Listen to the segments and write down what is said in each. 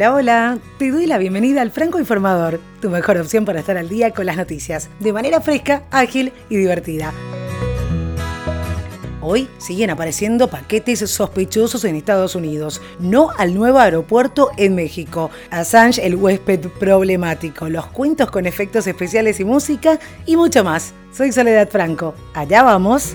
Hola, hola. Te doy la bienvenida al Franco Informador, tu mejor opción para estar al día con las noticias, de manera fresca, ágil y divertida. Hoy siguen apareciendo paquetes sospechosos en Estados Unidos, no al nuevo aeropuerto en México. Assange, el huésped problemático, los cuentos con efectos especiales y música y mucho más. Soy Soledad Franco. Allá vamos.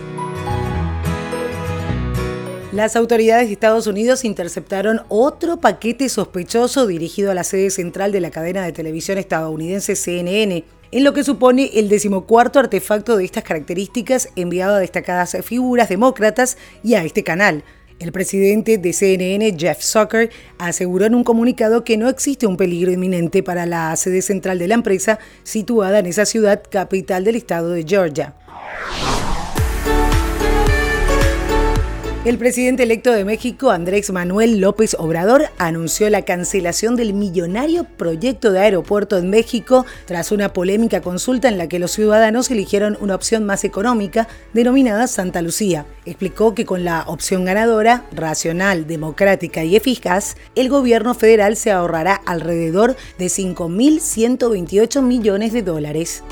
Las autoridades de Estados Unidos interceptaron otro paquete sospechoso dirigido a la sede central de la cadena de televisión estadounidense CNN, en lo que supone el decimocuarto artefacto de estas características enviado a destacadas figuras demócratas y a este canal. El presidente de CNN, Jeff Zucker, aseguró en un comunicado que no existe un peligro inminente para la sede central de la empresa situada en esa ciudad capital del estado de Georgia. El presidente electo de México, Andrés Manuel López Obrador, anunció la cancelación del millonario proyecto de aeropuerto en México tras una polémica consulta en la que los ciudadanos eligieron una opción más económica denominada Santa Lucía. Explicó que con la opción ganadora, racional, democrática y eficaz, el gobierno federal se ahorrará alrededor de 5.128 millones de dólares.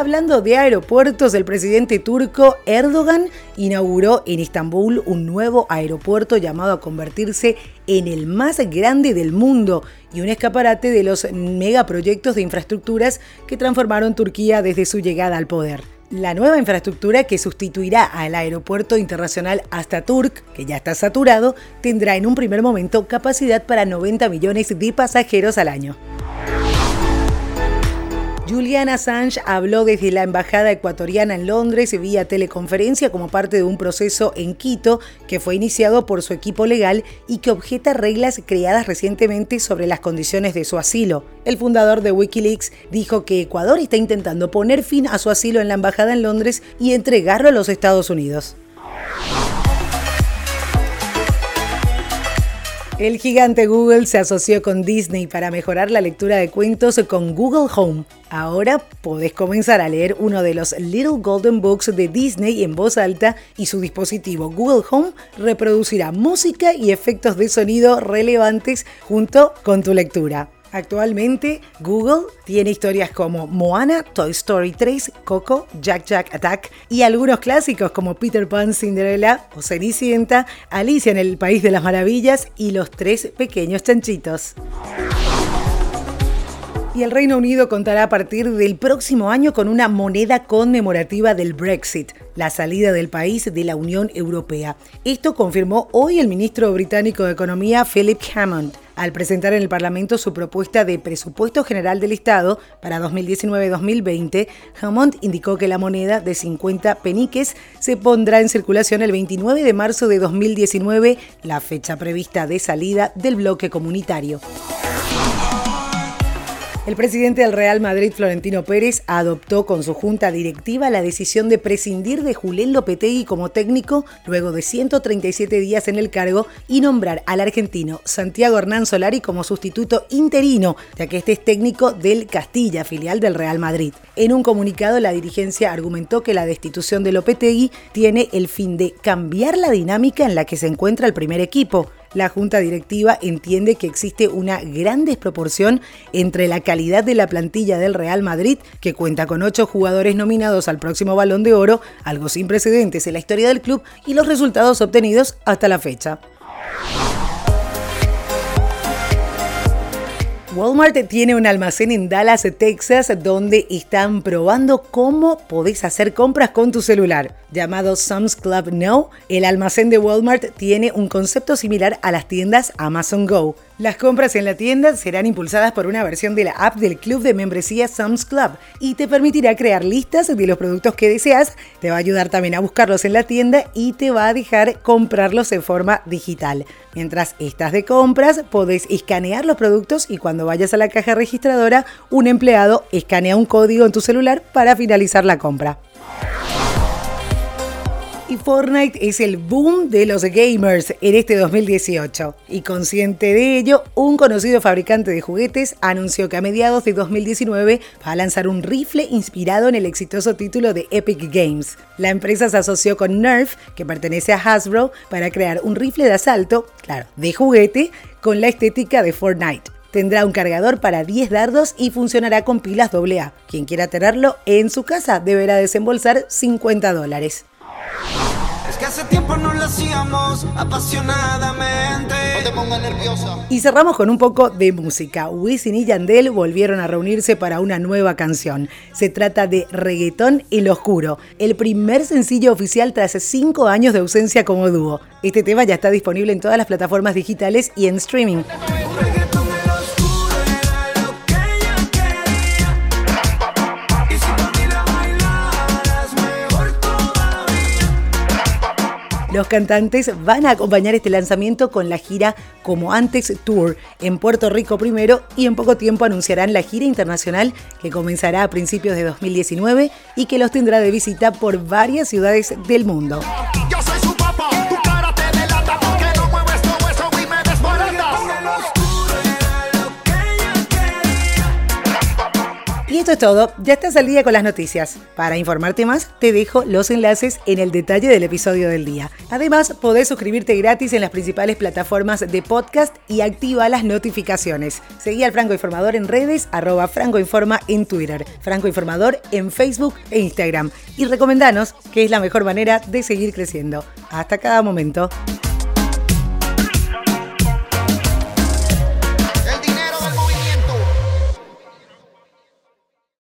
Hablando de aeropuertos, el presidente turco Erdogan inauguró en Estambul un nuevo aeropuerto llamado a convertirse en el más grande del mundo y un escaparate de los megaproyectos de infraestructuras que transformaron Turquía desde su llegada al poder. La nueva infraestructura que sustituirá al aeropuerto internacional Astaturk, que ya está saturado, tendrá en un primer momento capacidad para 90 millones de pasajeros al año. Julian Assange habló desde la embajada ecuatoriana en Londres vía teleconferencia como parte de un proceso en Quito que fue iniciado por su equipo legal y que objeta reglas creadas recientemente sobre las condiciones de su asilo. El fundador de Wikileaks dijo que Ecuador está intentando poner fin a su asilo en la embajada en Londres y entregarlo a los Estados Unidos. El gigante Google se asoció con Disney para mejorar la lectura de cuentos con Google Home. Ahora podés comenzar a leer uno de los Little Golden Books de Disney en voz alta y su dispositivo Google Home reproducirá música y efectos de sonido relevantes junto con tu lectura. Actualmente, Google tiene historias como Moana, Toy Story 3, Coco, Jack Jack Attack y algunos clásicos como Peter Pan, Cinderella o Cenicienta, Alicia en el País de las Maravillas y Los Tres Pequeños Chanchitos y el Reino Unido contará a partir del próximo año con una moneda conmemorativa del Brexit, la salida del país de la Unión Europea. Esto confirmó hoy el ministro británico de Economía Philip Hammond al presentar en el Parlamento su propuesta de presupuesto general del Estado para 2019-2020, Hammond indicó que la moneda de 50 peniques se pondrá en circulación el 29 de marzo de 2019, la fecha prevista de salida del bloque comunitario. El presidente del Real Madrid, Florentino Pérez, adoptó con su junta directiva la decisión de prescindir de Julián Lopetegui como técnico luego de 137 días en el cargo y nombrar al argentino Santiago Hernán Solari como sustituto interino, ya que este es técnico del Castilla, filial del Real Madrid. En un comunicado, la dirigencia argumentó que la destitución de Lopetegui tiene el fin de cambiar la dinámica en la que se encuentra el primer equipo la Junta Directiva entiende que existe una gran desproporción entre la calidad de la plantilla del Real Madrid, que cuenta con ocho jugadores nominados al próximo Balón de Oro, algo sin precedentes en la historia del club, y los resultados obtenidos hasta la fecha. Walmart tiene un almacén en Dallas, Texas, donde están probando cómo podés hacer compras con tu celular. Llamado Sam's Club Now, el almacén de Walmart tiene un concepto similar a las tiendas Amazon Go. Las compras en la tienda serán impulsadas por una versión de la app del club de membresía Sam's Club y te permitirá crear listas de los productos que deseas, te va a ayudar también a buscarlos en la tienda y te va a dejar comprarlos de forma digital. Mientras estás de compras, podés escanear los productos y cuando vayas a la caja registradora, un empleado escanea un código en tu celular para finalizar la compra. Y Fortnite es el boom de los gamers en este 2018. Y consciente de ello, un conocido fabricante de juguetes anunció que a mediados de 2019 va a lanzar un rifle inspirado en el exitoso título de Epic Games. La empresa se asoció con Nerf, que pertenece a Hasbro, para crear un rifle de asalto, claro, de juguete, con la estética de Fortnite. Tendrá un cargador para 10 dardos y funcionará con pilas AA. Quien quiera tenerlo en su casa deberá desembolsar 50 dólares. Hace tiempo no lo hacíamos apasionadamente. No te pongas nerviosa. Y cerramos con un poco de música. Wisin y Yandel volvieron a reunirse para una nueva canción. Se trata de Reggaetón El Oscuro, el primer sencillo oficial tras 5 años de ausencia como dúo. Este tema ya está disponible en todas las plataformas digitales y en streaming. Los cantantes van a acompañar este lanzamiento con la gira Como Antes Tour en Puerto Rico primero y en poco tiempo anunciarán la gira internacional que comenzará a principios de 2019 y que los tendrá de visita por varias ciudades del mundo. Esto es todo, ya estás al día con las noticias. Para informarte más, te dejo los enlaces en el detalle del episodio del día. Además, podés suscribirte gratis en las principales plataformas de podcast y activa las notificaciones. Seguí al Franco Informador en redes, arroba Franco Informa en Twitter, Franco Informador en Facebook e Instagram. Y recomendanos que es la mejor manera de seguir creciendo. Hasta cada momento.